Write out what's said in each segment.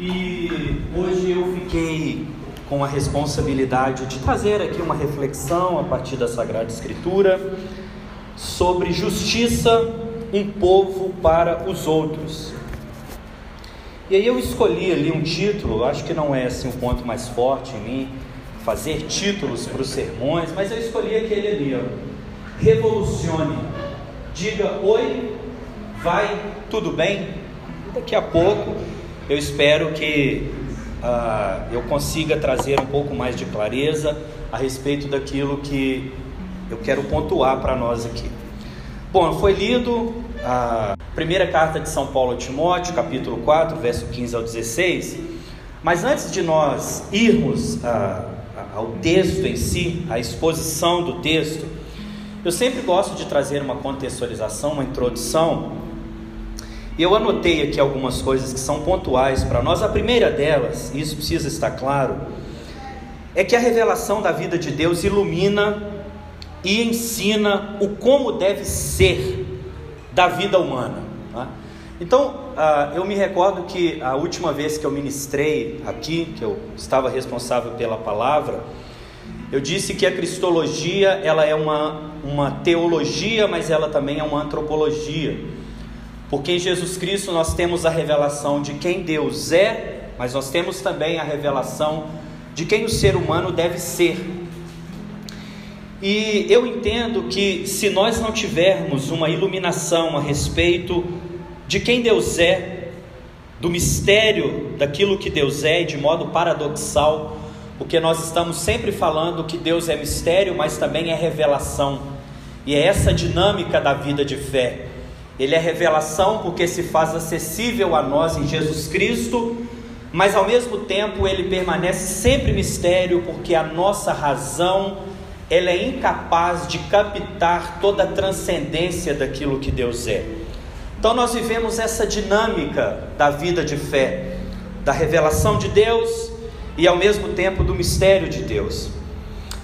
E hoje eu fiquei com a responsabilidade de trazer aqui uma reflexão a partir da Sagrada Escritura sobre justiça, um povo para os outros. E aí eu escolhi ali um título, acho que não é assim o ponto mais forte em mim, fazer títulos para os sermões, mas eu escolhi aquele ali, ó. Revolucione. Diga oi, vai, tudo bem? Daqui a pouco eu espero que uh, eu consiga trazer um pouco mais de clareza a respeito daquilo que eu quero pontuar para nós aqui. Bom, foi lido a primeira carta de São Paulo a Timóteo, capítulo 4, verso 15 ao 16. Mas antes de nós irmos uh, ao texto em si, à exposição do texto, eu sempre gosto de trazer uma contextualização, uma introdução eu anotei aqui algumas coisas que são pontuais para nós. A primeira delas, e isso precisa estar claro, é que a revelação da vida de Deus ilumina e ensina o como deve ser da vida humana. Tá? Então, uh, eu me recordo que a última vez que eu ministrei aqui, que eu estava responsável pela palavra, eu disse que a cristologia ela é uma, uma teologia, mas ela também é uma antropologia. Porque em Jesus Cristo nós temos a revelação de quem Deus é, mas nós temos também a revelação de quem o ser humano deve ser. E eu entendo que se nós não tivermos uma iluminação a respeito de quem Deus é, do mistério daquilo que Deus é, de modo paradoxal, porque nós estamos sempre falando que Deus é mistério, mas também é revelação, e é essa dinâmica da vida de fé. Ele é revelação porque se faz acessível a nós em Jesus Cristo, mas ao mesmo tempo ele permanece sempre mistério porque a nossa razão ela é incapaz de captar toda a transcendência daquilo que Deus é. Então nós vivemos essa dinâmica da vida de fé, da revelação de Deus e ao mesmo tempo do mistério de Deus.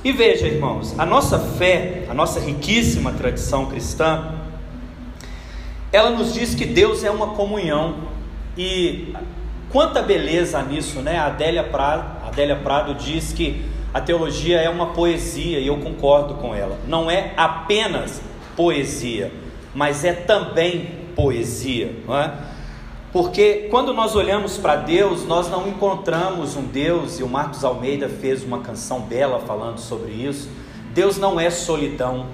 E veja, irmãos, a nossa fé, a nossa riquíssima tradição cristã, ela nos diz que Deus é uma comunhão. E quanta beleza nisso, né? A Adélia Prado, Adélia Prado diz que a teologia é uma poesia, e eu concordo com ela. Não é apenas poesia, mas é também poesia, não é? Porque quando nós olhamos para Deus, nós não encontramos um Deus, e o Marcos Almeida fez uma canção bela falando sobre isso. Deus não é solidão,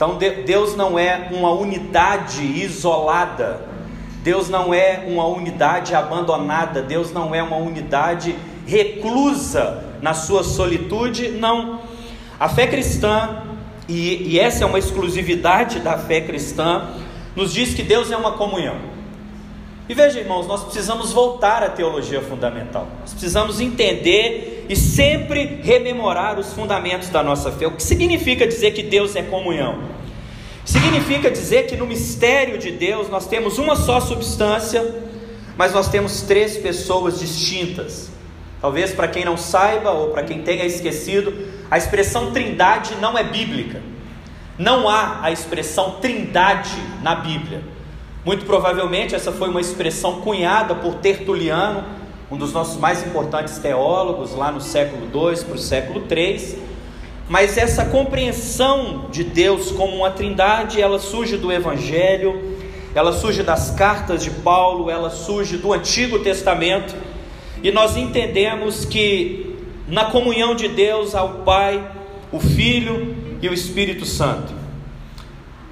então Deus não é uma unidade isolada, Deus não é uma unidade abandonada, Deus não é uma unidade reclusa na sua solitude, não. A fé cristã, e, e essa é uma exclusividade da fé cristã, nos diz que Deus é uma comunhão. E veja, irmãos, nós precisamos voltar à teologia fundamental. Nós precisamos entender e sempre rememorar os fundamentos da nossa fé. O que significa dizer que Deus é comunhão? Significa dizer que no mistério de Deus nós temos uma só substância, mas nós temos três pessoas distintas. Talvez para quem não saiba ou para quem tenha esquecido, a expressão trindade não é bíblica. Não há a expressão trindade na Bíblia. Muito provavelmente essa foi uma expressão cunhada por Tertuliano, um dos nossos mais importantes teólogos, lá no século II para o século III. Mas essa compreensão de Deus como uma trindade, ela surge do Evangelho, ela surge das cartas de Paulo, ela surge do Antigo Testamento, e nós entendemos que na comunhão de Deus há o Pai, o Filho e o Espírito Santo.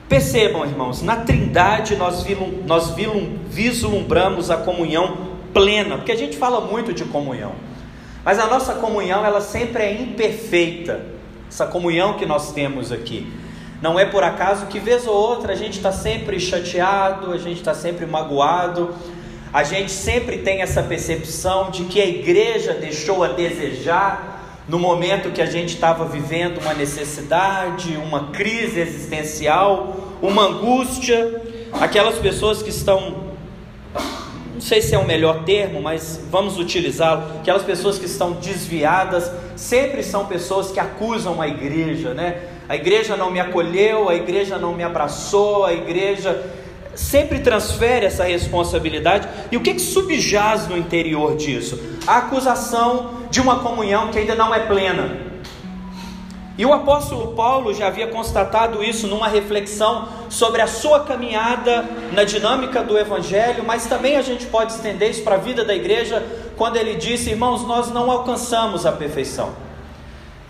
Percebam, irmãos, na Trindade nós, nós vislumbramos a comunhão plena, porque a gente fala muito de comunhão, mas a nossa comunhão ela sempre é imperfeita, essa comunhão que nós temos aqui. Não é por acaso que, vez ou outra, a gente está sempre chateado, a gente está sempre magoado, a gente sempre tem essa percepção de que a igreja deixou a desejar no momento que a gente estava vivendo uma necessidade, uma crise existencial, uma angústia, aquelas pessoas que estão, não sei se é o melhor termo, mas vamos utilizá-lo, aquelas pessoas que estão desviadas, sempre são pessoas que acusam a igreja, né? A igreja não me acolheu, a igreja não me abraçou, a igreja sempre transfere essa responsabilidade. E o que, que subjaz no interior disso? A acusação de uma comunhão que ainda não é plena. E o apóstolo Paulo já havia constatado isso numa reflexão sobre a sua caminhada na dinâmica do evangelho, mas também a gente pode estender isso para a vida da igreja quando ele disse: "Irmãos, nós não alcançamos a perfeição,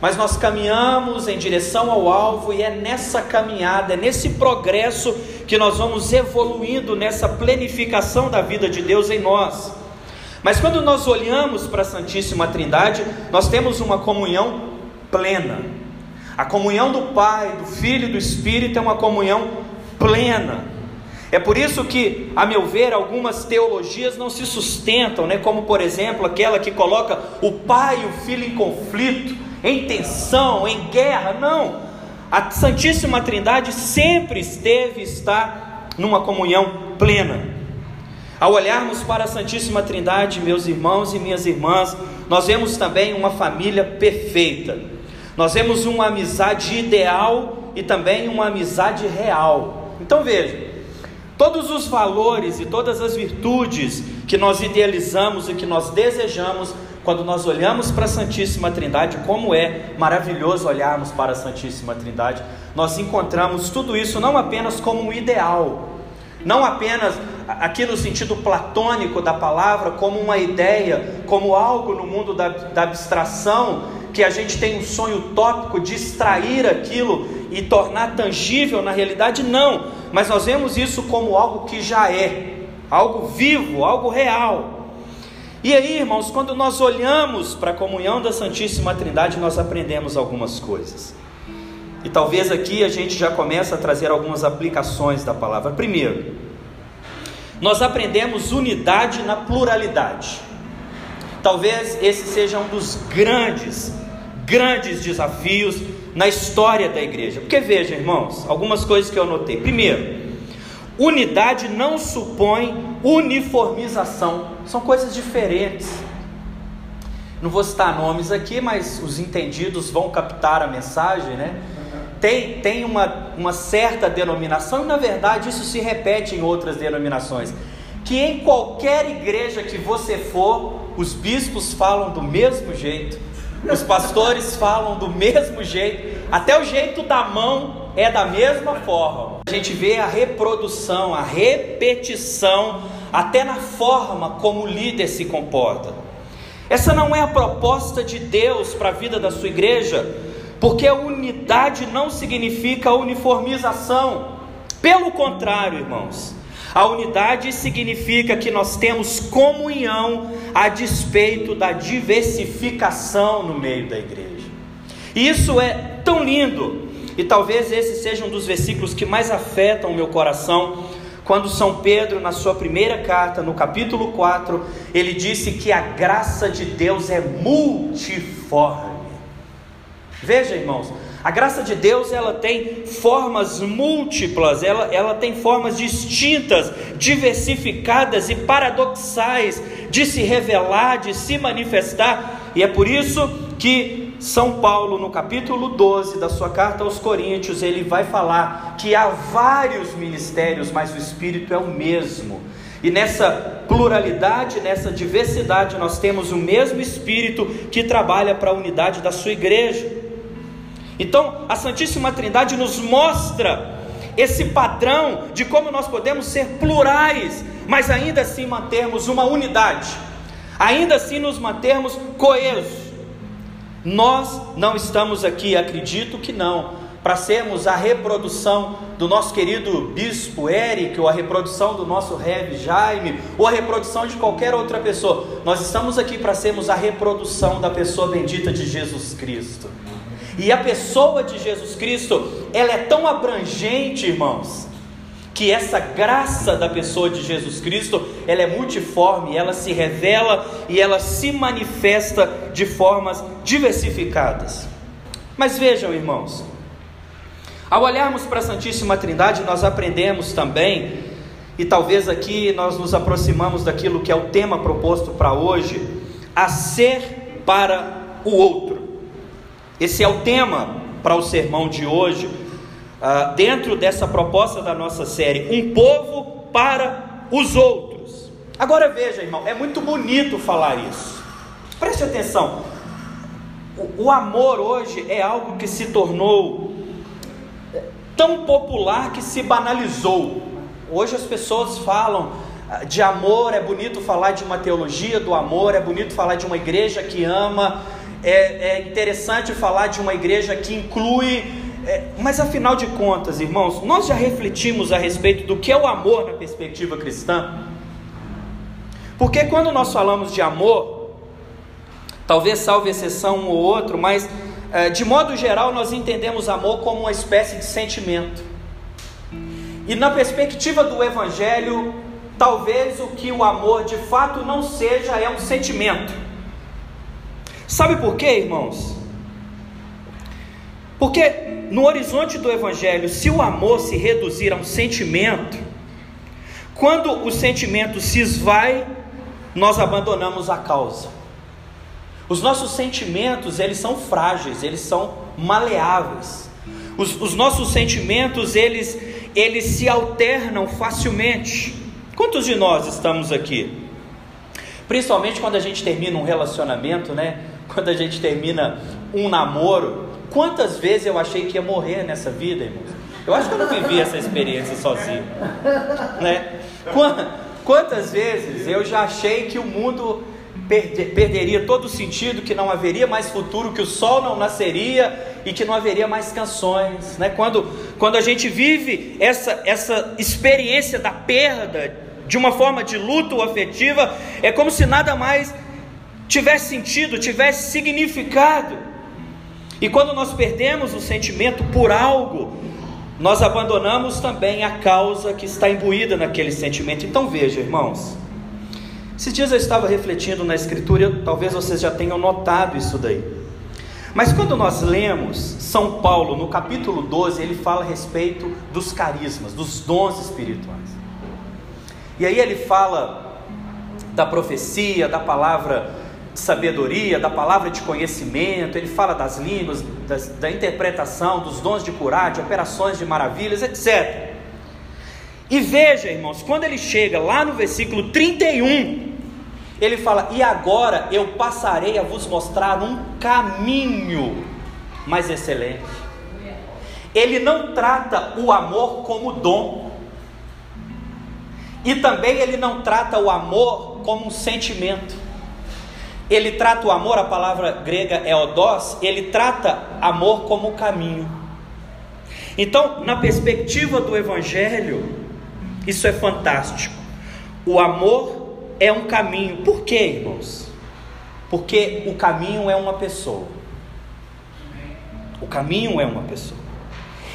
mas nós caminhamos em direção ao alvo e é nessa caminhada, é nesse progresso que nós vamos evoluindo nessa plenificação da vida de Deus em nós." Mas quando nós olhamos para a Santíssima Trindade, nós temos uma comunhão plena. A comunhão do Pai, do Filho e do Espírito é uma comunhão plena. É por isso que, a meu ver, algumas teologias não se sustentam, né? como por exemplo aquela que coloca o Pai e o Filho em conflito, em tensão, em guerra. Não! A Santíssima Trindade sempre esteve e está numa comunhão plena. Ao olharmos para a Santíssima Trindade, meus irmãos e minhas irmãs, nós vemos também uma família perfeita nós vemos uma amizade ideal e também uma amizade real. Então veja, todos os valores e todas as virtudes que nós idealizamos e que nós desejamos quando nós olhamos para a Santíssima Trindade, como é maravilhoso olharmos para a Santíssima Trindade, nós encontramos tudo isso não apenas como um ideal, não apenas aqui no sentido platônico da palavra, como uma ideia, como algo no mundo da, da abstração, que a gente tem um sonho utópico de extrair aquilo e tornar tangível na realidade, não, mas nós vemos isso como algo que já é, algo vivo, algo real. E aí, irmãos, quando nós olhamos para a comunhão da Santíssima Trindade, nós aprendemos algumas coisas. E talvez aqui a gente já comece a trazer algumas aplicações da palavra. Primeiro, nós aprendemos unidade na pluralidade. Talvez esse seja um dos grandes grandes desafios na história da igreja. Porque veja, irmãos, algumas coisas que eu notei. Primeiro, unidade não supõe uniformização, são coisas diferentes. Não vou citar nomes aqui, mas os entendidos vão captar a mensagem, né? Tem, tem uma, uma certa denominação, e na verdade isso se repete em outras denominações. Que em qualquer igreja que você for, os bispos falam do mesmo jeito, os pastores falam do mesmo jeito, até o jeito da mão é da mesma forma. A gente vê a reprodução, a repetição, até na forma como o líder se comporta. Essa não é a proposta de Deus para a vida da sua igreja, porque a unidade não significa uniformização. Pelo contrário, irmãos, a unidade significa que nós temos comunhão a despeito da diversificação no meio da igreja. E isso é tão lindo, e talvez esse seja um dos versículos que mais afetam o meu coração. Quando São Pedro, na sua primeira carta, no capítulo 4, ele disse que a graça de Deus é multiforme. Veja, irmãos, a graça de Deus ela tem formas múltiplas, ela, ela tem formas distintas, diversificadas e paradoxais de se revelar, de se manifestar, e é por isso que São Paulo, no capítulo 12 da sua carta aos Coríntios, ele vai falar que há vários ministérios, mas o Espírito é o mesmo. E nessa pluralidade, nessa diversidade, nós temos o mesmo Espírito que trabalha para a unidade da sua igreja. Então, a Santíssima Trindade nos mostra esse padrão de como nós podemos ser plurais, mas ainda assim mantermos uma unidade, ainda assim nos mantermos coesos. Nós não estamos aqui, acredito que não, para sermos a reprodução do nosso querido bispo Eric, ou a reprodução do nosso Rev Jaime, ou a reprodução de qualquer outra pessoa. Nós estamos aqui para sermos a reprodução da pessoa bendita de Jesus Cristo. E a pessoa de Jesus Cristo, ela é tão abrangente, irmãos, que essa graça da pessoa de Jesus Cristo, ela é multiforme, ela se revela e ela se manifesta de formas diversificadas. Mas vejam, irmãos, ao olharmos para a Santíssima Trindade, nós aprendemos também, e talvez aqui nós nos aproximamos daquilo que é o tema proposto para hoje, a ser para o outro. Esse é o tema para o sermão de hoje, uh, dentro dessa proposta da nossa série: Um povo para os outros. Agora veja, irmão, é muito bonito falar isso. Preste atenção. O, o amor hoje é algo que se tornou tão popular que se banalizou. Hoje as pessoas falam ah, de amor, é bonito falar de uma teologia do amor, é bonito falar de uma igreja que ama, é, é interessante falar de uma igreja que inclui. É, mas afinal de contas, irmãos, nós já refletimos a respeito do que é o amor na perspectiva cristã? Porque quando nós falamos de amor, talvez salve exceção um ou outro, mas é, de modo geral nós entendemos amor como uma espécie de sentimento. E na perspectiva do Evangelho, talvez o que o amor de fato não seja é um sentimento. Sabe por quê, irmãos? Porque no horizonte do Evangelho, se o amor se reduzir a um sentimento, quando o sentimento se esvai, nós abandonamos a causa. Os nossos sentimentos, eles são frágeis, eles são maleáveis. Os, os nossos sentimentos, eles, eles se alternam facilmente. Quantos de nós estamos aqui? Principalmente quando a gente termina um relacionamento, né? Quando a gente termina um namoro. Quantas vezes eu achei que ia morrer nessa vida, irmãos? Eu acho que eu não vivi essa experiência sozinho, né? Quantas vezes eu já achei que o mundo perderia todo o sentido, que não haveria mais futuro, que o sol não nasceria e que não haveria mais canções. Né? Quando, quando a gente vive essa, essa experiência da perda de uma forma de luto afetiva, é como se nada mais tivesse sentido, tivesse significado. E quando nós perdemos o sentimento por algo, nós abandonamos também a causa que está imbuída naquele sentimento. Então veja, irmãos, esses dias eu estava refletindo na Escritura, talvez vocês já tenham notado isso daí. Mas quando nós lemos São Paulo, no capítulo 12, ele fala a respeito dos carismas, dos dons espirituais. E aí ele fala da profecia, da palavra sabedoria, da palavra de conhecimento, ele fala das línguas, das, da interpretação, dos dons de curar, de operações de maravilhas, etc. E veja, irmãos, quando ele chega lá no versículo 31, ele fala: E agora eu passarei a vos mostrar um caminho mais excelente. Ele não trata o amor como dom, e também ele não trata o amor como um sentimento. Ele trata o amor, a palavra grega é odós, ele trata amor como caminho. Então, na perspectiva do Evangelho, isso é fantástico. O amor é um caminho. Por quê, irmãos? Porque o caminho é uma pessoa. O caminho é uma pessoa.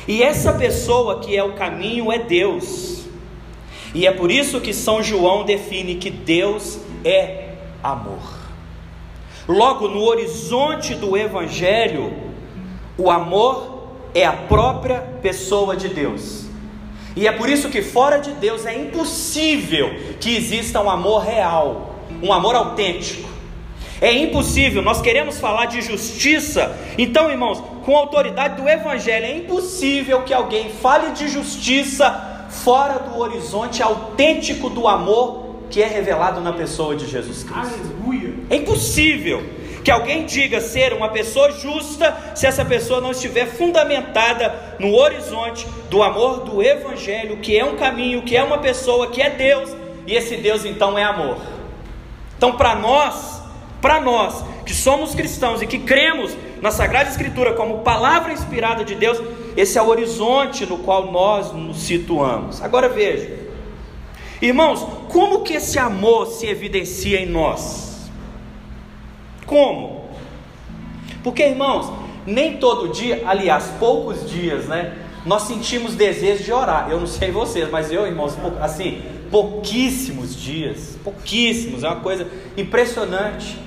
E essa pessoa que é o caminho é Deus. E é por isso que São João define que Deus é amor. Logo no horizonte do Evangelho, o amor é a própria pessoa de Deus. E é por isso que fora de Deus é impossível que exista um amor real, um amor autêntico. É impossível, nós queremos falar de justiça, então, irmãos, com a autoridade do Evangelho, é impossível que alguém fale de justiça fora do horizonte autêntico do amor que é revelado na pessoa de Jesus Cristo. Aleluia. É impossível que alguém diga ser uma pessoa justa se essa pessoa não estiver fundamentada no horizonte do amor do Evangelho, que é um caminho, que é uma pessoa, que é Deus, e esse Deus então é amor. Então, para nós, para nós que somos cristãos e que cremos na Sagrada Escritura como palavra inspirada de Deus, esse é o horizonte no qual nós nos situamos. Agora veja, irmãos, como que esse amor se evidencia em nós? Como? Porque, irmãos, nem todo dia, aliás, poucos dias, né? Nós sentimos desejo de orar. Eu não sei vocês, mas eu, irmãos, assim, pouquíssimos dias, pouquíssimos, é uma coisa impressionante.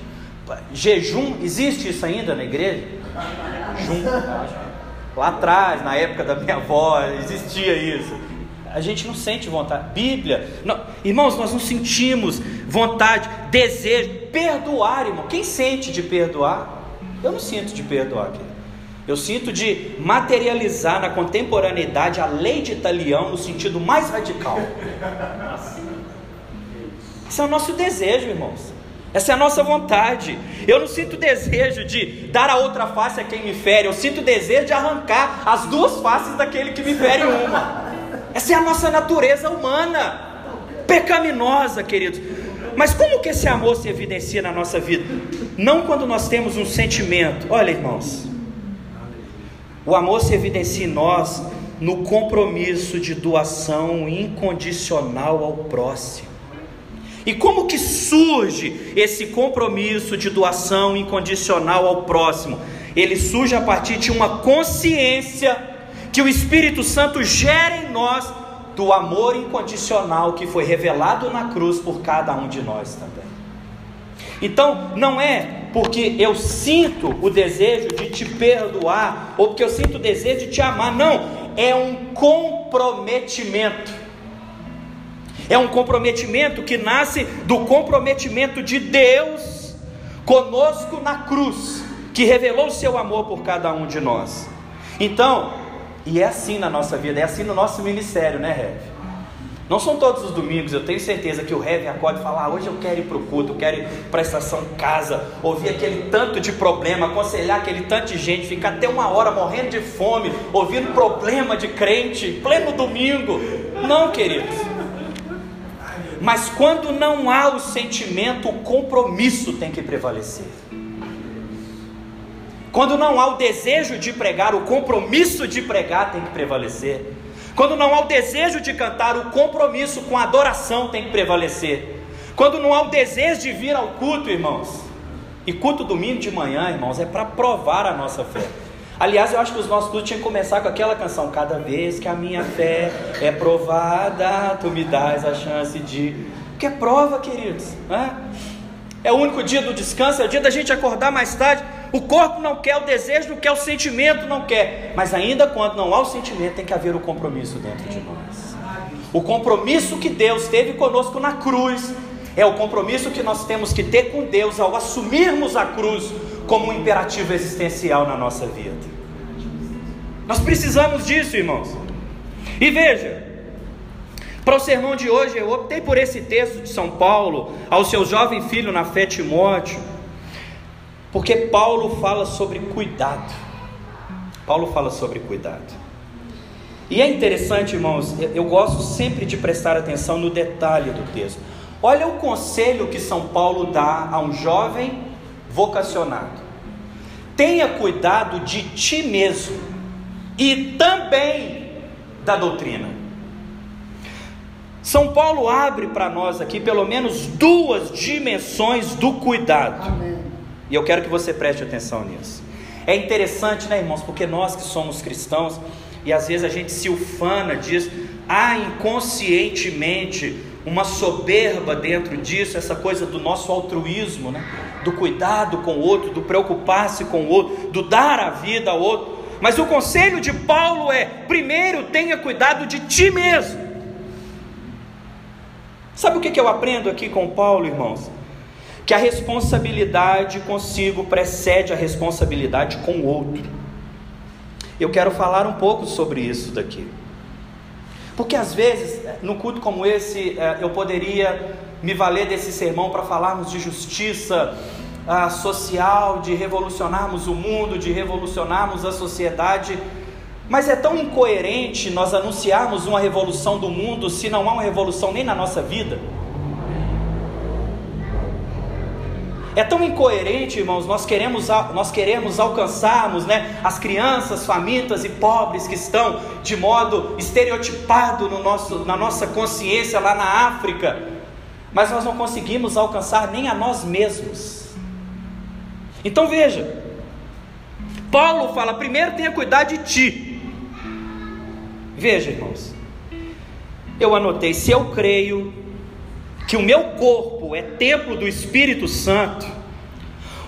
Jejum, existe isso ainda na igreja? Jejum, lá atrás, na época da minha avó, existia isso. A gente não sente vontade. Bíblia, não, irmãos, nós não sentimos vontade, desejo, perdoar, irmão. Quem sente de perdoar? Eu não sinto de perdoar, querido. Eu sinto de materializar na contemporaneidade a lei de Italião no sentido mais radical. Esse é o nosso desejo, irmãos. Essa é a nossa vontade. Eu não sinto desejo de dar a outra face a quem me fere, eu sinto desejo de arrancar as duas faces daquele que me fere uma. Essa é a nossa natureza humana, pecaminosa, queridos. Mas como que esse amor se evidencia na nossa vida? Não quando nós temos um sentimento. Olha, irmãos, o amor se evidencia em nós no compromisso de doação incondicional ao próximo. E como que surge esse compromisso de doação incondicional ao próximo? Ele surge a partir de uma consciência que o Espírito Santo gera em nós do amor incondicional que foi revelado na cruz por cada um de nós também. Então, não é porque eu sinto o desejo de te perdoar, ou porque eu sinto o desejo de te amar. Não, é um comprometimento. É um comprometimento que nasce do comprometimento de Deus conosco na cruz, que revelou o seu amor por cada um de nós. Então, e é assim na nossa vida, é assim no nosso ministério, né, Rev? Não são todos os domingos, eu tenho certeza que o Heavy acorda e fala: ah, hoje eu quero ir para o culto, eu quero ir para a estação casa, ouvir aquele tanto de problema, aconselhar aquele tanto de gente, ficar até uma hora morrendo de fome, ouvindo problema de crente, pleno domingo. Não, queridos. Mas quando não há o sentimento, o compromisso tem que prevalecer. Quando não há o desejo de pregar, o compromisso de pregar tem que prevalecer. Quando não há o desejo de cantar, o compromisso com a adoração tem que prevalecer. Quando não há o desejo de vir ao culto, irmãos, e culto domingo de manhã, irmãos, é para provar a nossa fé. Aliás, eu acho que os nossos cultos tinham que começar com aquela canção: Cada vez que a minha fé é provada, tu me dás a chance de. Que é prova, queridos. Né? É o único dia do descanso, é o dia da gente acordar mais tarde. O corpo não quer, o desejo não quer, o sentimento não quer. Mas ainda quando não há o sentimento, tem que haver o compromisso dentro de nós. O compromisso que Deus teve conosco na cruz é o compromisso que nós temos que ter com Deus ao assumirmos a cruz como um imperativo existencial na nossa vida. Nós precisamos disso, irmãos. E veja, para o sermão de hoje, eu optei por esse texto de São Paulo ao seu jovem filho na fé Timóteo porque Paulo fala sobre cuidado. Paulo fala sobre cuidado. E é interessante, irmãos, eu gosto sempre de prestar atenção no detalhe do texto. Olha o conselho que São Paulo dá a um jovem vocacionado: tenha cuidado de ti mesmo e também da doutrina. São Paulo abre para nós aqui pelo menos duas dimensões do cuidado. Amém. E eu quero que você preste atenção nisso. É interessante, né, irmãos, porque nós que somos cristãos, e às vezes a gente se ufana disso, há inconscientemente uma soberba dentro disso, essa coisa do nosso altruísmo, né? do cuidado com o outro, do preocupar-se com o outro, do dar a vida ao outro. Mas o conselho de Paulo é: primeiro tenha cuidado de ti mesmo. Sabe o que eu aprendo aqui com Paulo, irmãos? Que a responsabilidade consigo precede a responsabilidade com o outro. Eu quero falar um pouco sobre isso daqui. Porque às vezes, no culto como esse, é, eu poderia me valer desse sermão para falarmos de justiça ah, social, de revolucionarmos o mundo, de revolucionarmos a sociedade. Mas é tão incoerente nós anunciarmos uma revolução do mundo se não há uma revolução nem na nossa vida. É tão incoerente, irmãos, nós queremos, nós queremos alcançarmos né, as crianças famintas e pobres que estão de modo estereotipado no nosso, na nossa consciência lá na África, mas nós não conseguimos alcançar nem a nós mesmos. Então veja, Paulo fala: primeiro tenha cuidado de ti. Veja, irmãos, eu anotei: se eu creio que o meu corpo é templo do Espírito Santo,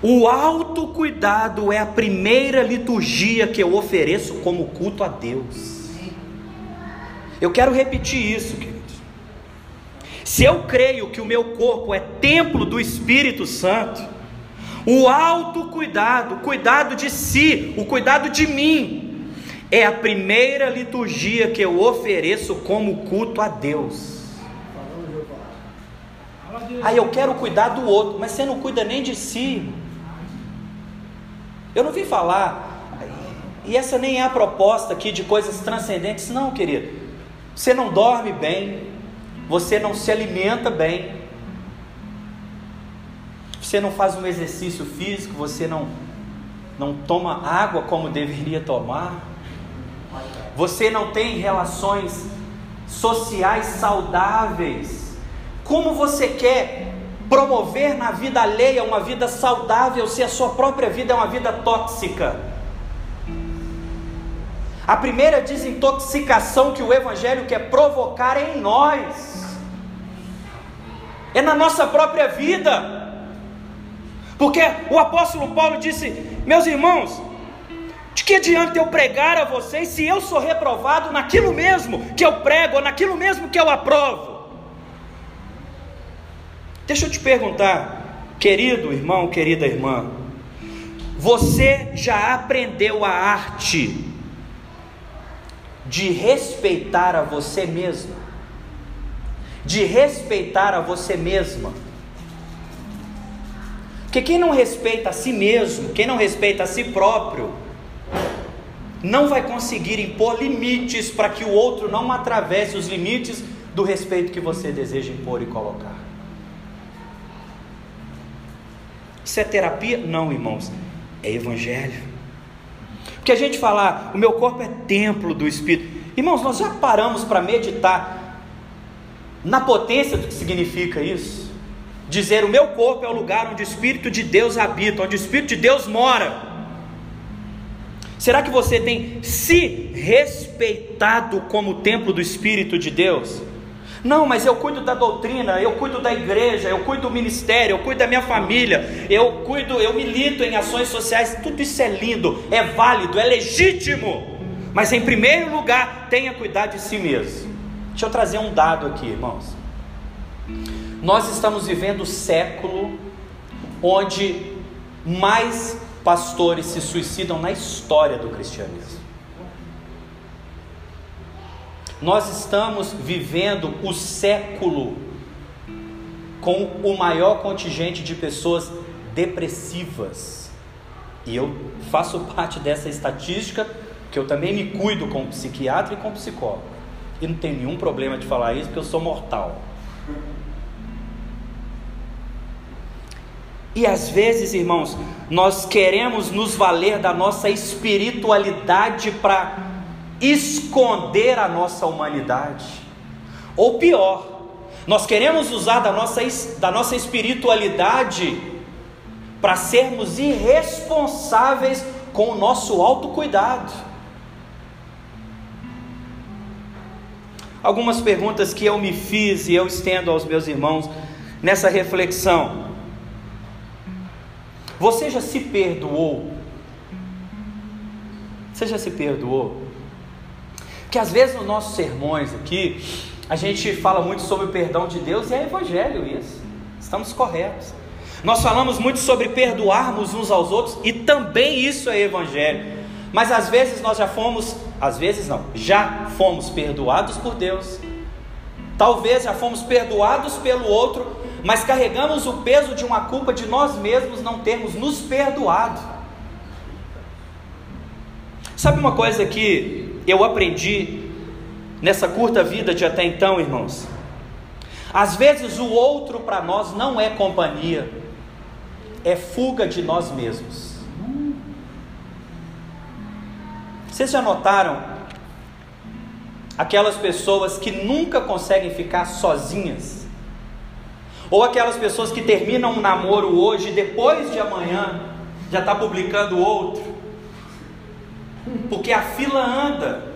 o autocuidado é a primeira liturgia que eu ofereço como culto a Deus. Eu quero repetir isso, queridos. Se eu creio que o meu corpo é templo do Espírito Santo, O autocuidado, o cuidado de si, o cuidado de mim, é a primeira liturgia que eu ofereço como culto a Deus. Aí eu quero cuidar do outro, mas você não cuida nem de si. Eu não vim falar, e essa nem é a proposta aqui de coisas transcendentes, não, querido. Você não dorme bem, você não se alimenta bem, você não faz um exercício físico, você não, não toma água como deveria tomar, você não tem relações sociais saudáveis. Como você quer promover na vida alheia uma vida saudável se a sua própria vida é uma vida tóxica? A primeira desintoxicação que o Evangelho quer provocar é em nós, é na nossa própria vida. Porque o apóstolo Paulo disse: Meus irmãos, de que adianta eu pregar a vocês se eu sou reprovado naquilo mesmo que eu prego, naquilo mesmo que eu aprovo? Deixa eu te perguntar, querido irmão, querida irmã, você já aprendeu a arte de respeitar a você mesmo? De respeitar a você mesma? Porque quem não respeita a si mesmo, quem não respeita a si próprio, não vai conseguir impor limites para que o outro não atravesse os limites do respeito que você deseja impor e colocar. Isso é terapia? Não, irmãos, é evangelho. Porque a gente fala, o meu corpo é templo do Espírito. Irmãos, nós já paramos para meditar na potência do que significa isso? dizer: O meu corpo é o lugar onde o Espírito de Deus habita, onde o Espírito de Deus mora. Será que você tem se respeitado como templo do Espírito de Deus? Não, mas eu cuido da doutrina, eu cuido da igreja, eu cuido do ministério, eu cuido da minha família, eu cuido, eu milito em ações sociais, tudo isso é lindo, é válido, é legítimo. Mas em primeiro lugar, tenha cuidado de si mesmo. Deixa eu trazer um dado aqui, irmãos. Nós estamos vivendo o século onde mais pastores se suicidam na história do cristianismo. Nós estamos vivendo o século com o maior contingente de pessoas depressivas. E eu faço parte dessa estatística, que eu também me cuido como psiquiatra e como psicólogo. E não tenho nenhum problema de falar isso, porque eu sou mortal. E às vezes, irmãos, nós queremos nos valer da nossa espiritualidade para esconder a nossa humanidade. Ou pior, nós queremos usar da nossa, da nossa espiritualidade para sermos irresponsáveis com o nosso autocuidado. Algumas perguntas que eu me fiz e eu estendo aos meus irmãos nessa reflexão. Você já se perdoou? Você já se perdoou? Que às vezes nos nossos sermões aqui, a gente fala muito sobre o perdão de Deus e é evangelho isso. Estamos corretos. Nós falamos muito sobre perdoarmos uns aos outros e também isso é evangelho. Mas às vezes nós já fomos, às vezes não, já fomos perdoados por Deus. Talvez já fomos perdoados pelo outro, mas carregamos o peso de uma culpa de nós mesmos não termos nos perdoado. Sabe uma coisa que eu aprendi nessa curta vida de até então, irmãos? Às vezes o outro para nós não é companhia, é fuga de nós mesmos. Vocês já notaram aquelas pessoas que nunca conseguem ficar sozinhas? Ou aquelas pessoas que terminam um namoro hoje, depois de amanhã, já está publicando outro. Porque a fila anda.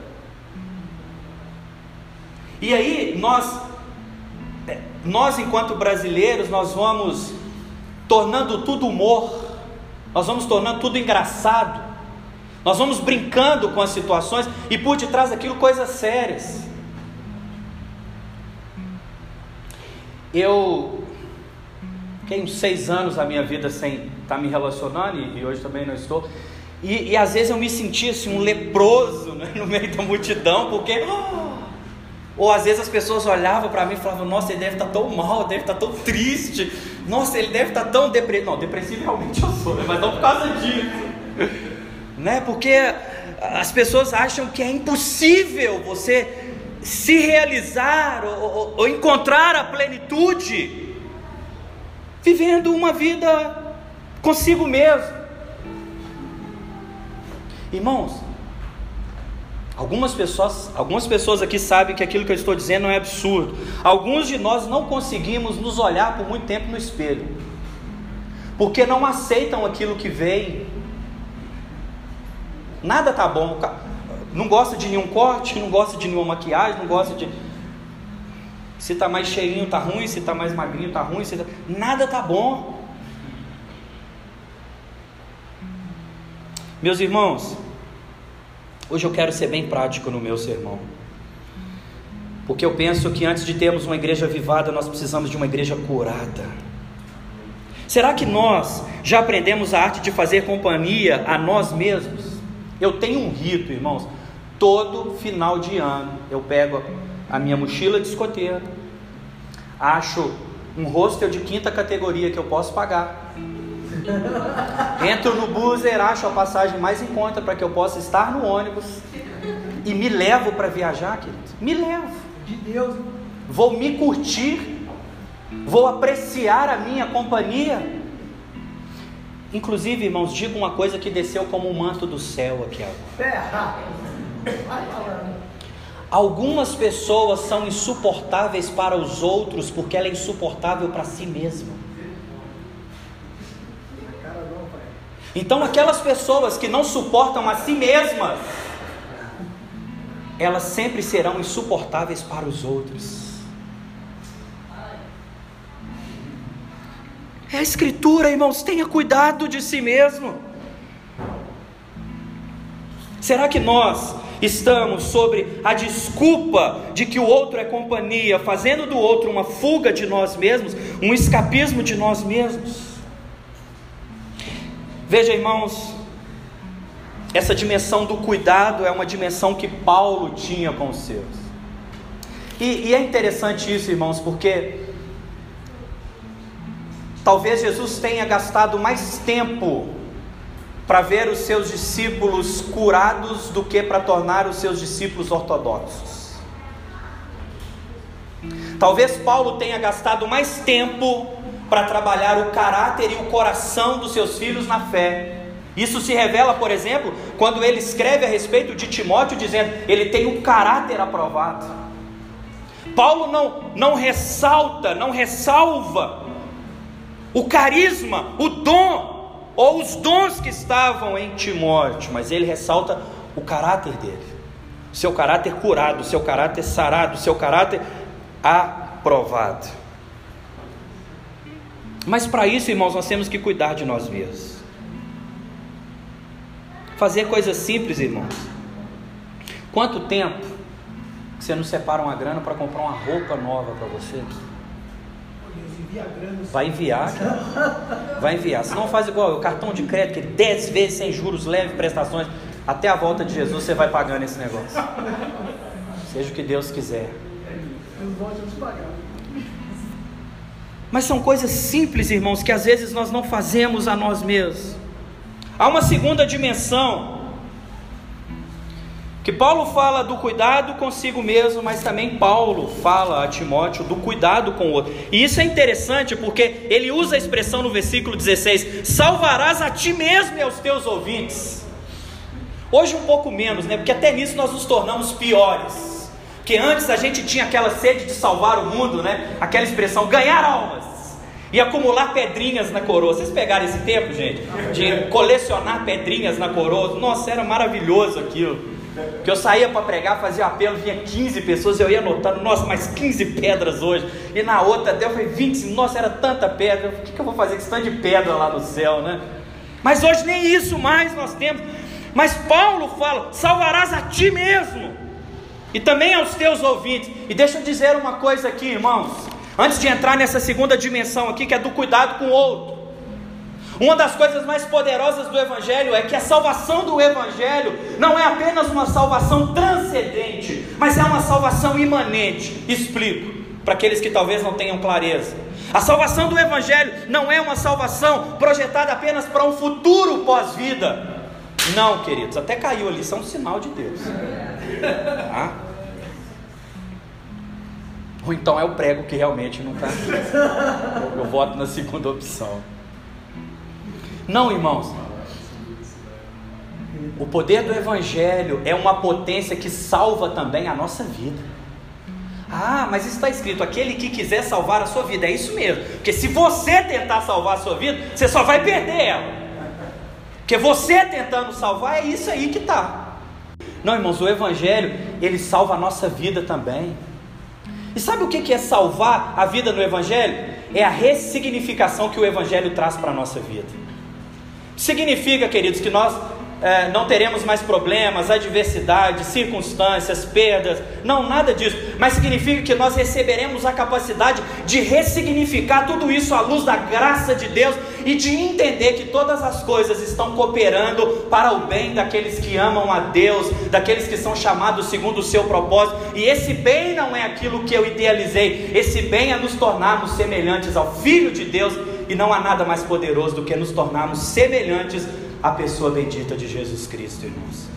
E aí nós, é, nós enquanto brasileiros, nós vamos tornando tudo humor, nós vamos tornando tudo engraçado, nós vamos brincando com as situações e por detrás daquilo coisas sérias. Eu Fiquei uns seis anos da minha vida sem estar tá me relacionando, e, hoje também não estou. E, e, às vezes eu me sentia assim, um leproso né, no meio da multidão, porque. Ou às vezes as pessoas olhavam para mim e falavam: Nossa, ele deve estar tá tão mal, deve estar tá tão triste. Nossa, ele deve estar tão depressivo. Não, depressivo realmente eu sou, né, mas não por causa disso. né? Porque as pessoas acham que é impossível você se realizar ou, ou encontrar a plenitude vivendo uma vida consigo mesmo. Irmãos, algumas pessoas, algumas pessoas aqui sabem que aquilo que eu estou dizendo é absurdo. Alguns de nós não conseguimos nos olhar por muito tempo no espelho, porque não aceitam aquilo que vem. Nada tá bom não gosta de nenhum corte, não gosta de nenhuma maquiagem, não gosta de. Se está mais cheirinho tá ruim, se está mais magrinho tá ruim, se tá... nada tá bom. Meus irmãos, hoje eu quero ser bem prático no meu sermão. Porque eu penso que antes de termos uma igreja vivada, nós precisamos de uma igreja curada. Será que nós já aprendemos a arte de fazer companhia a nós mesmos? Eu tenho um rito, irmãos. Todo final de ano eu pego a minha mochila de escoteiro, acho um hostel de quinta categoria que eu posso pagar. Entro no buzzer, acho a passagem mais em conta para que eu possa estar no ônibus e me levo para viajar, querido. Me levo. De Deus. Vou me curtir, vou apreciar a minha companhia. Inclusive, irmãos, digo uma coisa que desceu como um manto do céu aqui agora. Algumas pessoas são insuportáveis para os outros porque ela é insuportável para si mesma. Então, aquelas pessoas que não suportam a si mesmas, elas sempre serão insuportáveis para os outros. É a Escritura, irmãos, tenha cuidado de si mesmo. Será que nós estamos sobre a desculpa de que o outro é companhia, fazendo do outro uma fuga de nós mesmos, um escapismo de nós mesmos. Veja, irmãos, essa dimensão do cuidado é uma dimensão que Paulo tinha com os seus. E, e é interessante isso, irmãos, porque talvez Jesus tenha gastado mais tempo para ver os seus discípulos curados do que para tornar os seus discípulos ortodoxos. Talvez Paulo tenha gastado mais tempo para trabalhar o caráter e o coração dos seus filhos na fé. Isso se revela, por exemplo, quando ele escreve a respeito de Timóteo, dizendo: ele tem um caráter aprovado. Paulo não, não ressalta, não ressalva o carisma, o dom ou os dons que estavam em Timóteo, mas ele ressalta o caráter dele, seu caráter curado, seu caráter sarado, seu caráter aprovado. Mas para isso, irmãos, nós temos que cuidar de nós mesmos. Fazer coisas simples, irmãos. Quanto tempo você não separa uma grana para comprar uma roupa nova para você? Vai enviar, vai enviar. Se não faz igual o cartão de crédito, que 10 vezes sem juros, leve prestações, até a volta de Jesus você vai pagando esse negócio. Seja o que Deus quiser. Mas são coisas simples, irmãos, que às vezes nós não fazemos a nós mesmos. Há uma segunda dimensão que Paulo fala do cuidado consigo mesmo, mas também Paulo fala a Timóteo do cuidado com o outro. E isso é interessante porque ele usa a expressão no versículo 16: salvarás a ti mesmo e aos teus ouvintes. Hoje um pouco menos, né? Porque até nisso nós nos tornamos piores. Que antes a gente tinha aquela sede de salvar o mundo, né? Aquela expressão ganhar almas e acumular pedrinhas na coroa. Vocês pegaram esse tempo, gente? De colecionar pedrinhas na coroa. Nossa, era maravilhoso aquilo. Que eu saía para pregar, fazia apelo, vinha 15 pessoas, eu ia anotando, nossa, mais 15 pedras hoje. E na outra até eu falei, 20, nossa, era tanta pedra. O que, que eu vou fazer com esse tanto de pedra lá no céu, né? Mas hoje nem isso mais nós temos. Mas Paulo fala: salvarás a ti mesmo e também aos teus ouvintes. E deixa eu dizer uma coisa aqui, irmãos, antes de entrar nessa segunda dimensão aqui, que é do cuidado com o outro. Uma das coisas mais poderosas do Evangelho é que a salvação do Evangelho não é apenas uma salvação transcendente, mas é uma salvação imanente. Explico para aqueles que talvez não tenham clareza. A salvação do Evangelho não é uma salvação projetada apenas para um futuro pós-vida. Não, queridos, até caiu ali, isso é um sinal de Deus. Tá? Ou então é o prego que realmente não está. Eu voto na segunda opção. Não, irmãos. O poder do Evangelho é uma potência que salva também a nossa vida. Ah, mas está escrito: aquele que quiser salvar a sua vida. É isso mesmo. Porque se você tentar salvar a sua vida, você só vai perder ela. Porque você tentando salvar, é isso aí que está. Não, irmãos, o Evangelho, ele salva a nossa vida também. E sabe o que é salvar a vida no Evangelho? É a ressignificação que o Evangelho traz para a nossa vida. Significa, queridos, que nós é, não teremos mais problemas, adversidades, circunstâncias, perdas, não, nada disso, mas significa que nós receberemos a capacidade de ressignificar tudo isso à luz da graça de Deus e de entender que todas as coisas estão cooperando para o bem daqueles que amam a Deus, daqueles que são chamados segundo o seu propósito, e esse bem não é aquilo que eu idealizei, esse bem é nos tornarmos semelhantes ao Filho de Deus e não há nada mais poderoso do que nos tornarmos semelhantes à pessoa bendita de Jesus Cristo, irmãos.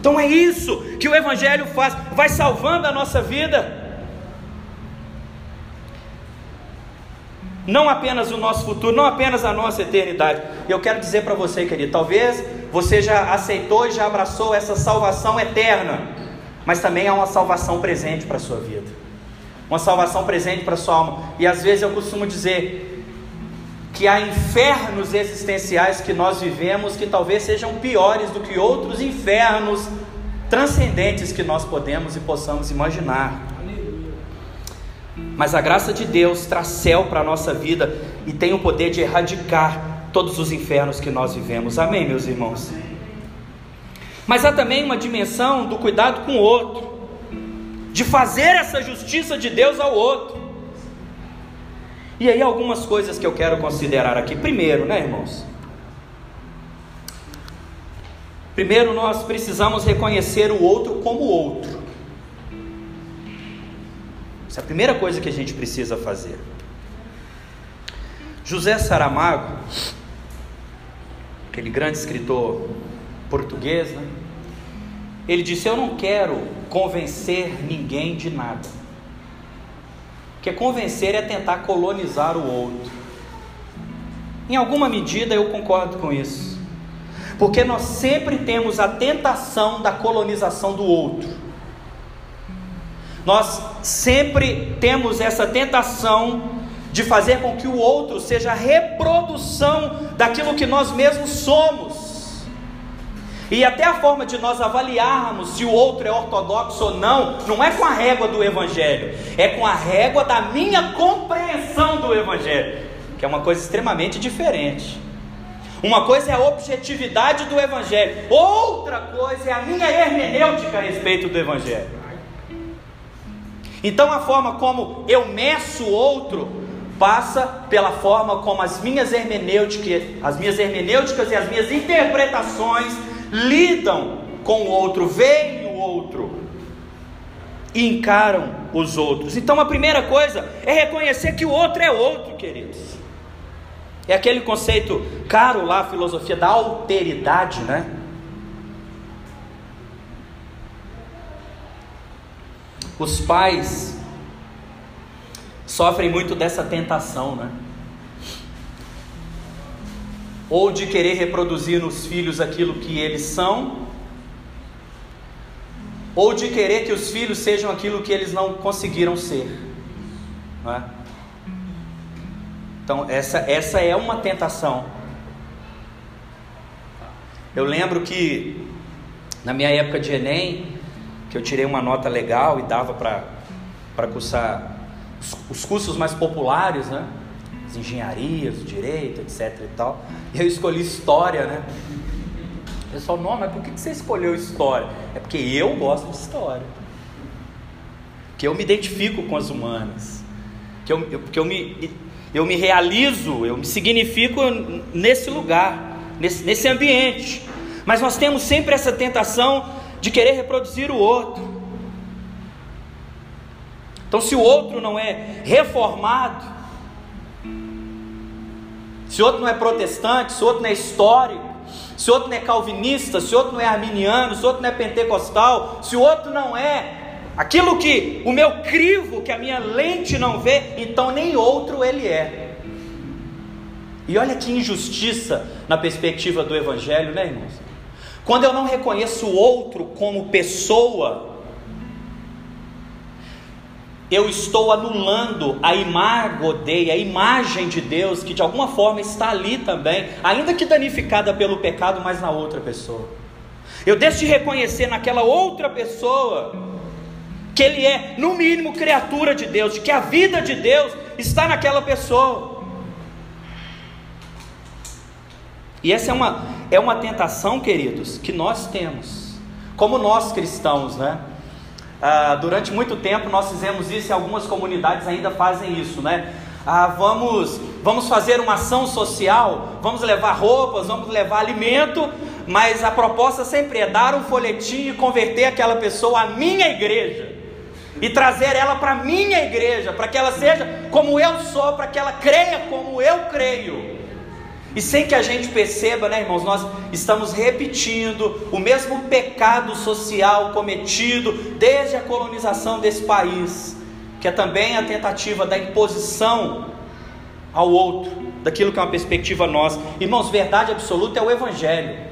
Então é isso que o Evangelho faz, vai salvando a nossa vida. Não apenas o nosso futuro, não apenas a nossa eternidade. Eu quero dizer para você, querido, talvez você já aceitou e já abraçou essa salvação eterna, mas também há uma salvação presente para a sua vida, uma salvação presente para a sua alma. E às vezes eu costumo dizer: que há infernos existenciais que nós vivemos que talvez sejam piores do que outros infernos transcendentes que nós podemos e possamos imaginar. Mas a graça de Deus traz céu para a nossa vida e tem o poder de erradicar todos os infernos que nós vivemos. Amém, meus irmãos? Mas há também uma dimensão do cuidado com o outro, de fazer essa justiça de Deus ao outro. E aí algumas coisas que eu quero considerar aqui. Primeiro, né, irmãos? Primeiro nós precisamos reconhecer o outro como outro. Essa é a primeira coisa que a gente precisa fazer. José Saramago, aquele grande escritor português, né? ele disse: Eu não quero convencer ninguém de nada. Porque convencer é tentar colonizar o outro. Em alguma medida eu concordo com isso. Porque nós sempre temos a tentação da colonização do outro. Nós sempre temos essa tentação de fazer com que o outro seja a reprodução daquilo que nós mesmos somos. E até a forma de nós avaliarmos se o outro é ortodoxo ou não, não é com a régua do Evangelho, é com a régua da minha compreensão do Evangelho, que é uma coisa extremamente diferente. Uma coisa é a objetividade do Evangelho, outra coisa é a minha hermenêutica a respeito do Evangelho. Então a forma como eu meço o outro passa pela forma como as minhas hermenêuticas, as minhas hermenêuticas e as minhas interpretações lidam com o outro, veem o outro e encaram os outros. Então a primeira coisa é reconhecer que o outro é outro, queridos. É aquele conceito caro lá, a filosofia da alteridade, né? Os pais sofrem muito dessa tentação, né? Ou de querer reproduzir nos filhos aquilo que eles são, ou de querer que os filhos sejam aquilo que eles não conseguiram ser. Não é? Então, essa, essa é uma tentação. Eu lembro que na minha época de Enem, que eu tirei uma nota legal e dava para cursar os, os cursos mais populares, né? As engenharias, o direito, etc e tal. E eu escolhi história, né? O pessoal, não, mas por que você escolheu história? É porque eu gosto de história. Que eu me identifico com as humanas. Que eu, porque eu me eu me realizo, eu me significo nesse lugar, nesse, nesse ambiente. Mas nós temos sempre essa tentação de querer reproduzir o outro. Então, se o outro não é reformado, se outro não é protestante, se outro não é histórico, se outro não é calvinista, se outro não é arminiano, se outro não é pentecostal, se outro não é aquilo que o meu crivo, que a minha lente não vê, então nem outro ele é. E olha que injustiça na perspectiva do Evangelho, né, irmãos? Quando eu não reconheço o outro como pessoa, eu estou anulando a imagem, a imagem de Deus que de alguma forma está ali também, ainda que danificada pelo pecado, mas na outra pessoa. Eu deixo de reconhecer naquela outra pessoa que ele é, no mínimo, criatura de Deus, de que a vida de Deus está naquela pessoa. E essa é uma, é uma tentação, queridos, que nós temos, como nós cristãos, né? Ah, durante muito tempo nós fizemos isso e algumas comunidades ainda fazem isso, né? Ah, vamos, vamos fazer uma ação social, vamos levar roupas, vamos levar alimento, mas a proposta sempre é dar um folhetinho e converter aquela pessoa à minha igreja e trazer ela para minha igreja, para que ela seja como eu sou, para que ela creia como eu creio. E sem que a gente perceba, né, irmãos, nós estamos repetindo o mesmo pecado social cometido desde a colonização desse país, que é também a tentativa da imposição ao outro, daquilo que é uma perspectiva nossa. Irmãos, verdade absoluta é o Evangelho.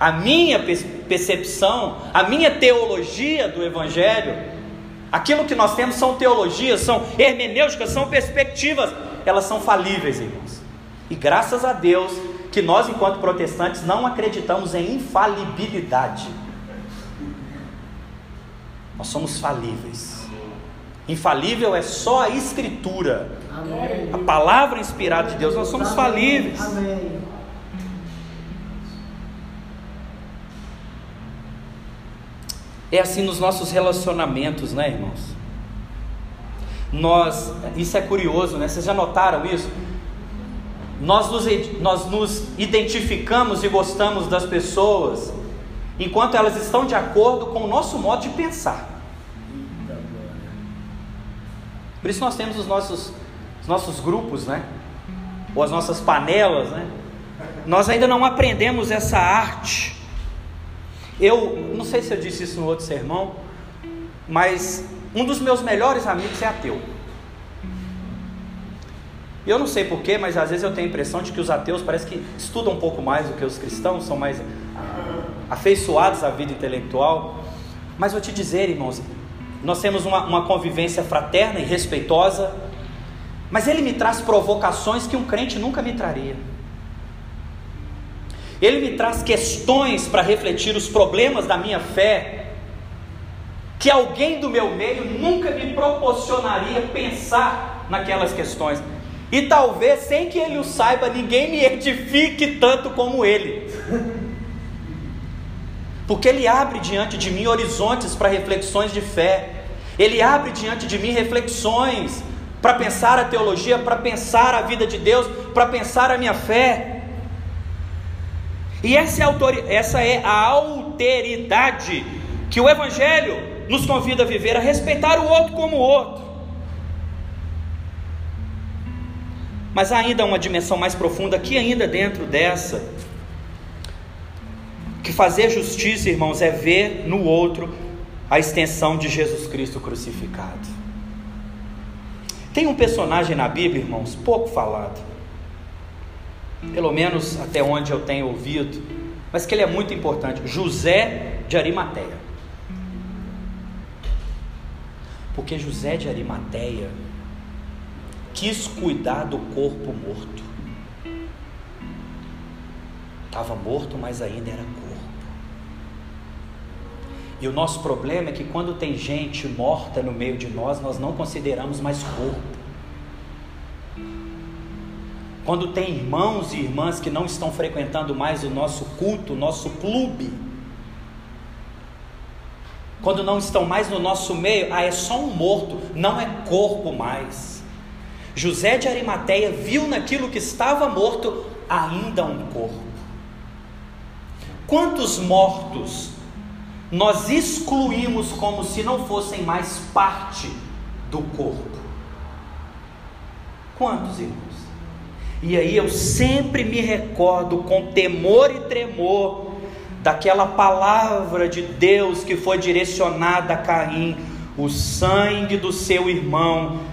A minha percepção, a minha teologia do Evangelho, aquilo que nós temos são teologias, são hermenêuticas, são perspectivas, elas são falíveis, irmãos. E graças a Deus que nós, enquanto protestantes, não acreditamos em infalibilidade. Nós somos falíveis. Infalível é só a Escritura, Amém. a palavra inspirada de Deus. Nós somos Amém. falíveis. Amém. É assim nos nossos relacionamentos, né, irmãos? Nós, isso é curioso, né? Vocês já notaram isso? Nós nos, nós nos identificamos e gostamos das pessoas enquanto elas estão de acordo com o nosso modo de pensar. Por isso nós temos os nossos, os nossos grupos, né? Ou as nossas panelas, né? Nós ainda não aprendemos essa arte. Eu não sei se eu disse isso no outro sermão, mas um dos meus melhores amigos é ateu. E eu não sei porquê, mas às vezes eu tenho a impressão de que os ateus parece que estudam um pouco mais do que os cristãos, são mais afeiçoados à vida intelectual. Mas vou te dizer, irmãos, nós temos uma, uma convivência fraterna e respeitosa, mas ele me traz provocações que um crente nunca me traria. Ele me traz questões para refletir os problemas da minha fé, que alguém do meu meio nunca me proporcionaria pensar naquelas questões. E talvez, sem que ele o saiba, ninguém me edifique tanto como ele. Porque ele abre diante de mim horizontes para reflexões de fé. Ele abre diante de mim reflexões para pensar a teologia, para pensar a vida de Deus, para pensar a minha fé. E essa é, essa é a alteridade que o Evangelho nos convida a viver, a respeitar o outro como o outro. Mas há ainda uma dimensão mais profunda aqui ainda dentro dessa. Que fazer justiça, irmãos, é ver no outro a extensão de Jesus Cristo crucificado. Tem um personagem na Bíblia, irmãos, pouco falado. Pelo menos até onde eu tenho ouvido, mas que ele é muito importante, José de Arimateia. Porque José de Arimateia quis cuidar do corpo morto. Estava morto, mas ainda era corpo. E o nosso problema é que quando tem gente morta no meio de nós, nós não consideramos mais corpo. Quando tem irmãos e irmãs que não estão frequentando mais o nosso culto, o nosso clube, quando não estão mais no nosso meio, ah, é só um morto, não é corpo mais. José de Arimateia viu naquilo que estava morto ainda um corpo. Quantos mortos nós excluímos como se não fossem mais parte do corpo? Quantos irmãos? E aí eu sempre me recordo com temor e tremor daquela palavra de Deus que foi direcionada a Caim: o sangue do seu irmão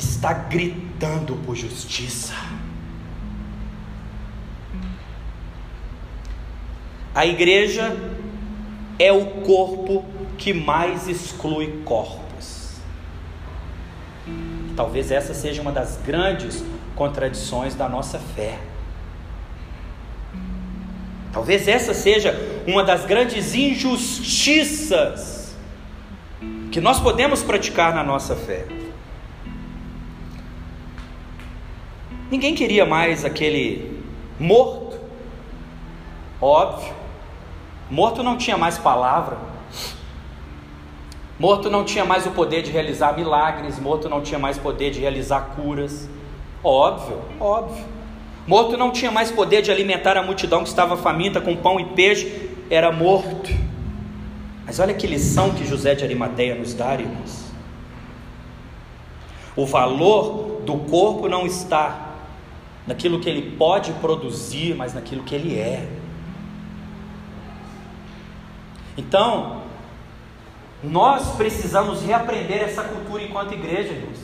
está gritando por justiça. A igreja é o corpo que mais exclui corpos. Talvez essa seja uma das grandes contradições da nossa fé. Talvez essa seja uma das grandes injustiças que nós podemos praticar na nossa fé. Ninguém queria mais aquele morto, óbvio. Morto não tinha mais palavra, morto não tinha mais o poder de realizar milagres, morto não tinha mais poder de realizar curas, óbvio, óbvio. Morto não tinha mais poder de alimentar a multidão que estava faminta com pão e peixe, era morto. Mas olha que lição que José de Arimateia nos dá, irmãos. O valor do corpo não está naquilo que ele pode produzir, mas naquilo que ele é. Então, nós precisamos reaprender essa cultura enquanto igreja, irmãos.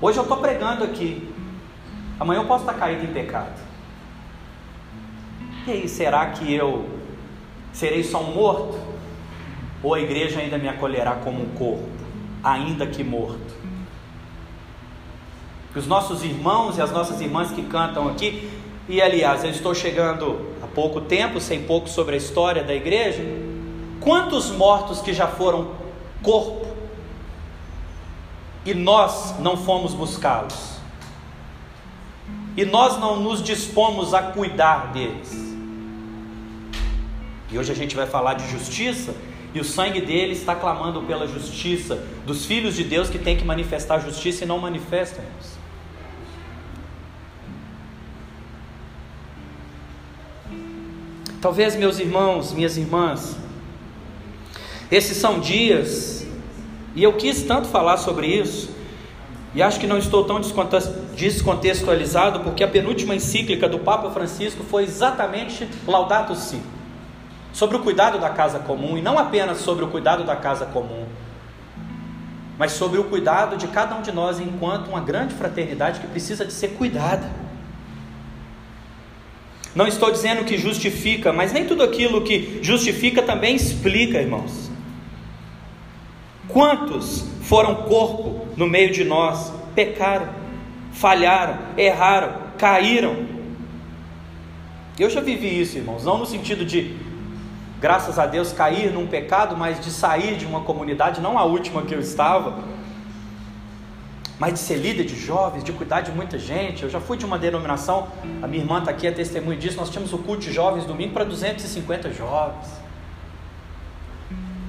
Hoje eu estou pregando aqui, amanhã eu posso estar caído em pecado. E aí, será que eu serei só um morto? Ou a igreja ainda me acolherá como um corpo, ainda que morto? Os nossos irmãos e as nossas irmãs que cantam aqui, e aliás, eu estou chegando há pouco tempo, sei pouco sobre a história da igreja. Quantos mortos que já foram corpo e nós não fomos buscá-los? E nós não nos dispomos a cuidar deles. E hoje a gente vai falar de justiça, e o sangue dele está clamando pela justiça dos filhos de Deus que tem que manifestar justiça e não manifestam. Talvez, meus irmãos, minhas irmãs, esses são dias, e eu quis tanto falar sobre isso, e acho que não estou tão descontextualizado, porque a penúltima encíclica do Papa Francisco foi exatamente Laudato Si, sobre o cuidado da casa comum, e não apenas sobre o cuidado da casa comum, mas sobre o cuidado de cada um de nós enquanto uma grande fraternidade que precisa de ser cuidada. Não estou dizendo que justifica, mas nem tudo aquilo que justifica também explica, irmãos. Quantos foram corpo no meio de nós, pecaram, falharam, erraram, caíram? Eu já vivi isso, irmãos, não no sentido de, graças a Deus, cair num pecado, mas de sair de uma comunidade, não a última que eu estava, mas de ser líder de jovens, de cuidar de muita gente. Eu já fui de uma denominação, a minha irmã está aqui, é testemunho disso. Nós tínhamos o culto de jovens domingo para 250 jovens.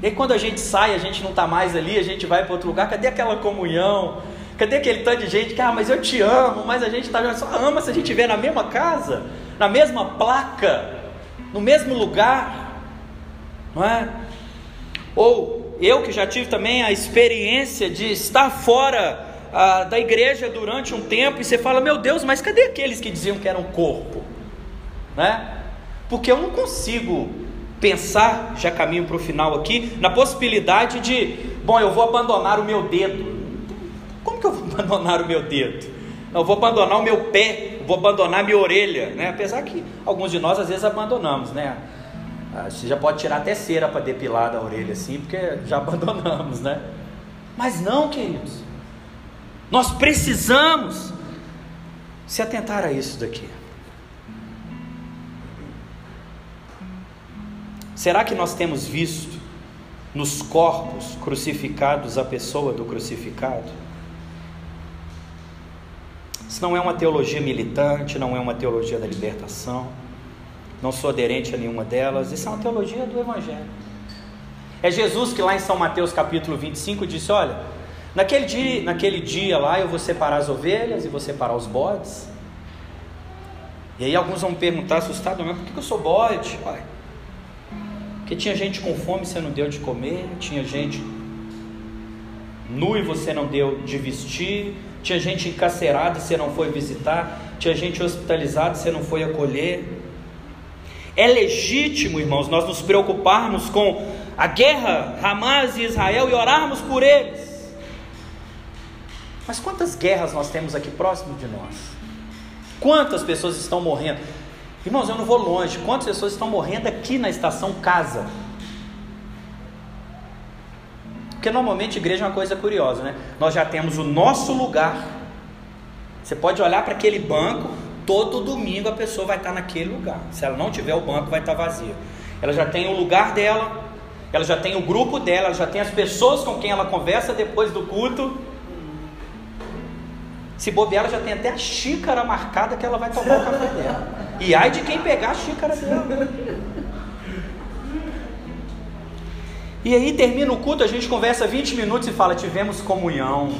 E aí, quando a gente sai, a gente não está mais ali, a gente vai para outro lugar, cadê aquela comunhão? Cadê aquele tanto de gente que, ah, mas eu te amo, mas a gente está só ama se a gente estiver na mesma casa, na mesma placa, no mesmo lugar, não é? Ou eu que já tive também a experiência de estar fora ah, da igreja durante um tempo e você fala: Meu Deus, mas cadê aqueles que diziam que eram corpo? Né? Porque eu não consigo pensar, já caminho para o final aqui, na possibilidade de, bom, eu vou abandonar o meu dedo. Como que eu vou abandonar o meu dedo? Eu vou abandonar o meu pé, vou abandonar a minha orelha, né? Apesar que alguns de nós às vezes abandonamos, né? Ah, você já pode tirar até cera para depilar da orelha assim, porque já abandonamos, né? Mas não, queridos. Nós precisamos se atentar a isso daqui. Será que nós temos visto nos corpos crucificados a pessoa do crucificado? Isso não é uma teologia militante, não é uma teologia da libertação, não sou aderente a nenhuma delas, isso é uma teologia do Evangelho. É Jesus que lá em São Mateus capítulo 25 disse: Olha, Naquele dia, naquele dia lá eu vou separar as ovelhas e vou separar os bodes. E aí alguns vão me perguntar assustado, mas por que eu sou bode? Pai? Porque tinha gente com fome e você não deu de comer, tinha gente nu e você não deu de vestir, tinha gente encarcerada e você não foi visitar, tinha gente hospitalizada e você não foi acolher. É legítimo, irmãos, nós nos preocuparmos com a guerra, Hamas e Israel, e orarmos por eles. Mas quantas guerras nós temos aqui próximo de nós? Quantas pessoas estão morrendo? Irmãos, eu não vou longe. Quantas pessoas estão morrendo aqui na estação casa? Porque normalmente igreja é uma coisa curiosa, né? Nós já temos o nosso lugar. Você pode olhar para aquele banco, todo domingo a pessoa vai estar naquele lugar. Se ela não tiver o banco, vai estar vazio. Ela já tem o lugar dela, ela já tem o grupo dela, ela já tem as pessoas com quem ela conversa depois do culto. Se bobear, ela já tem até a xícara marcada que ela vai tomar o café dela. E ai de quem pegar a xícara dela. E aí termina o culto, a gente conversa 20 minutos e fala: tivemos comunhão.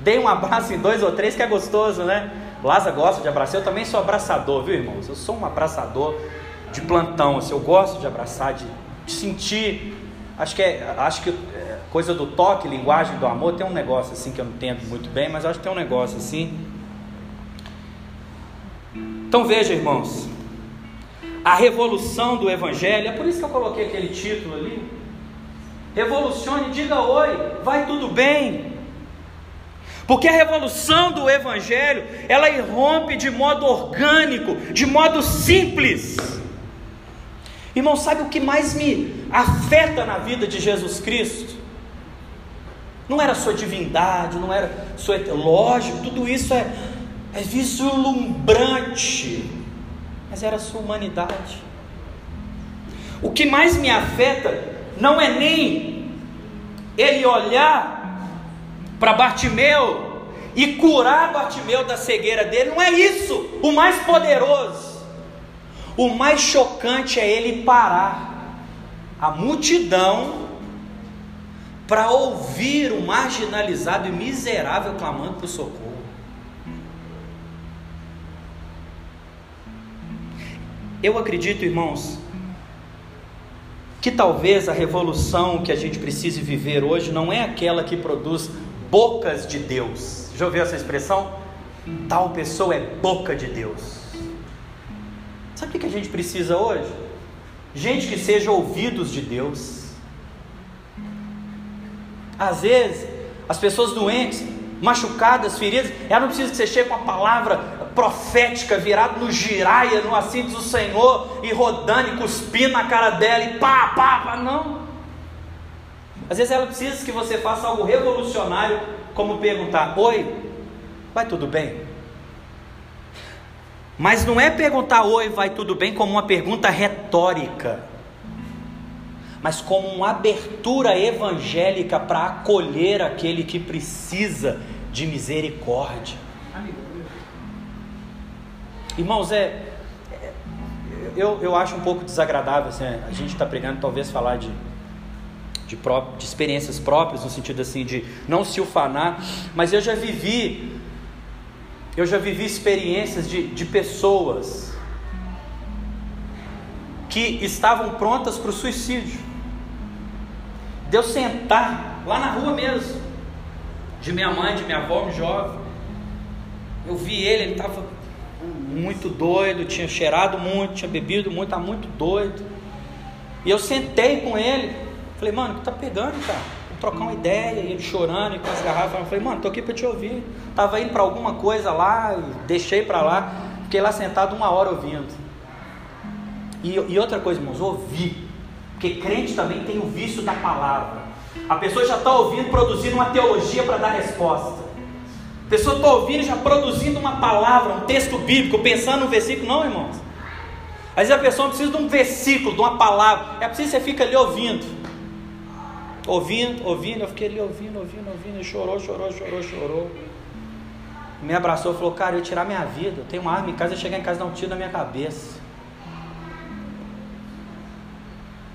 Dei um abraço em dois ou três que é gostoso, né? Lázaro gosta de abraçar, eu também sou abraçador, viu irmãos? Eu sou um abraçador de plantão, assim, eu gosto de abraçar, de, de sentir. Acho que é, acho que coisa do toque, linguagem do amor, tem um negócio assim que eu não entendo muito bem, mas acho que tem um negócio assim. Então veja, irmãos, a revolução do Evangelho, é por isso que eu coloquei aquele título ali. Revolucione, diga oi, vai tudo bem. Porque a revolução do Evangelho, ela irrompe de modo orgânico, de modo simples. Irmão, sabe o que mais me afeta na vida de Jesus Cristo? Não era sua divindade, não era sua. Lógico, tudo isso é, é vislumbrante, mas era sua humanidade. O que mais me afeta não é nem ele olhar para Bartimeu e curar Bartimeu da cegueira dele, não é isso o mais poderoso. O mais chocante é ele parar a multidão para ouvir o marginalizado e miserável clamando por socorro. Eu acredito, irmãos, que talvez a revolução que a gente precise viver hoje não é aquela que produz bocas de Deus. Já ouviu essa expressão? Tal pessoa é boca de Deus. Sabe o que a gente precisa hoje? Gente que seja ouvidos de Deus às vezes, as pessoas doentes, machucadas, feridas, ela não precisa que você chegue com a palavra profética virado no giraia, no assim diz o Senhor, e rodando e cuspindo na cara dela, e pá, pá, pá, não. Às vezes ela precisa que você faça algo revolucionário, como perguntar: Oi, vai tudo bem? Mas não é perguntar oi, vai tudo bem, como uma pergunta retórica mas como uma abertura evangélica para acolher aquele que precisa de misericórdia. Irmãos, é, é eu, eu acho um pouco desagradável assim, a gente está pregando talvez falar de, de, pró de experiências próprias, no sentido assim de não se ufanar, mas eu já vivi, eu já vivi experiências de, de pessoas que estavam prontas para o suicídio de eu sentar lá na rua mesmo, de minha mãe, de minha avó, um jovem. Eu vi ele, ele estava muito doido, tinha cheirado muito, tinha bebido muito, estava muito doido. E eu sentei com ele, falei, mano, o que tá pegando, cara? Vou trocar uma ideia, e ele chorando e com as garrafas. Eu falei, mano, tô aqui para te ouvir. Tava indo para alguma coisa lá, deixei para lá, fiquei lá sentado uma hora ouvindo. E, e outra coisa, irmãos, ouvi porque crente também tem o vício da palavra. A pessoa já está ouvindo, produzindo uma teologia para dar resposta. A pessoa está ouvindo, já produzindo uma palavra, um texto bíblico, pensando no versículo. Não, irmãos. Às vezes a pessoa precisa de um versículo, de uma palavra. É preciso que você fica ali ouvindo. Ouvindo, ouvindo. Eu fiquei ali ouvindo, ouvindo, ouvindo. Ele chorou, chorou, chorou, chorou. Me abraçou e falou: Cara, eu ia tirar minha vida. Eu tenho uma arma em casa, eu chegar em casa e dar um tiro na minha cabeça.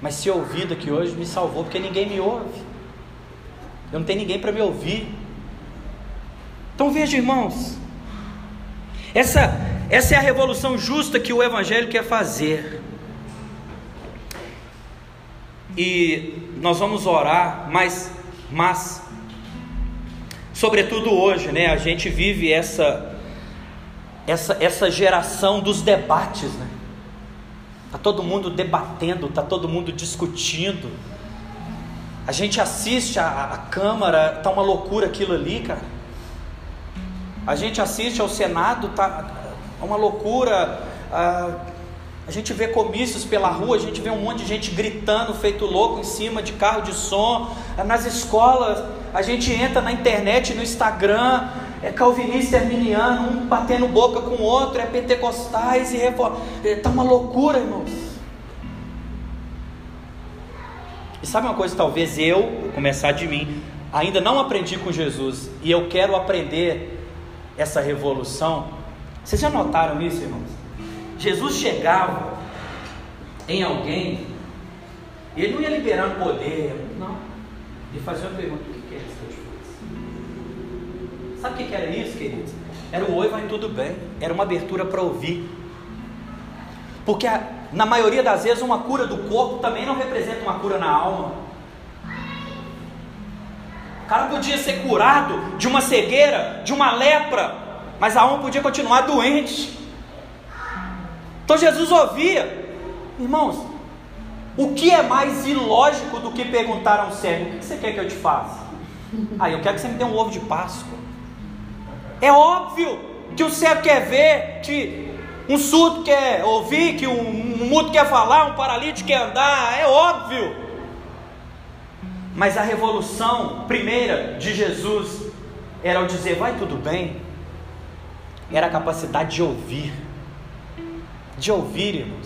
Mas ser ouvido aqui hoje me salvou, porque ninguém me ouve. Eu não tenho ninguém para me ouvir. Então veja, irmãos, essa, essa é a revolução justa que o Evangelho quer fazer. E nós vamos orar, mas, mas, sobretudo hoje, né, a gente vive essa, essa, essa geração dos debates, né? Tá todo mundo debatendo, tá todo mundo discutindo. A gente assiste a, a Câmara, tá uma loucura aquilo ali, cara. A gente assiste ao Senado, tá uma loucura. A, a gente vê comícios pela rua, a gente vê um monte de gente gritando, feito louco em cima de carro de som. Nas escolas, a gente entra na internet, no Instagram, é calvinista e arminiano, um batendo boca com o outro, é pentecostais e reforma. Está uma loucura, irmãos. E sabe uma coisa, talvez eu, começar de mim, ainda não aprendi com Jesus e eu quero aprender essa revolução. Vocês já notaram isso, irmãos? Jesus chegava em alguém e ele não ia liberando poder, não. Ele fazia uma pergunta: Sabe o que era isso, queridos? Era o oi, vai tudo bem. Era uma abertura para ouvir. Porque na maioria das vezes uma cura do corpo também não representa uma cura na alma. O cara podia ser curado de uma cegueira, de uma lepra, mas a alma podia continuar doente. Então Jesus ouvia, irmãos, o que é mais ilógico do que perguntar a um cego: o que você quer que eu te faça? Ah, eu quero que você me dê um ovo de Páscoa. É óbvio que o cego quer ver, que um surdo quer ouvir, que um, mudo quer falar, um paralítico quer andar, é óbvio. Mas a revolução primeira de Jesus era o dizer vai tudo bem, era a capacidade de ouvir, de ouvir, irmãos.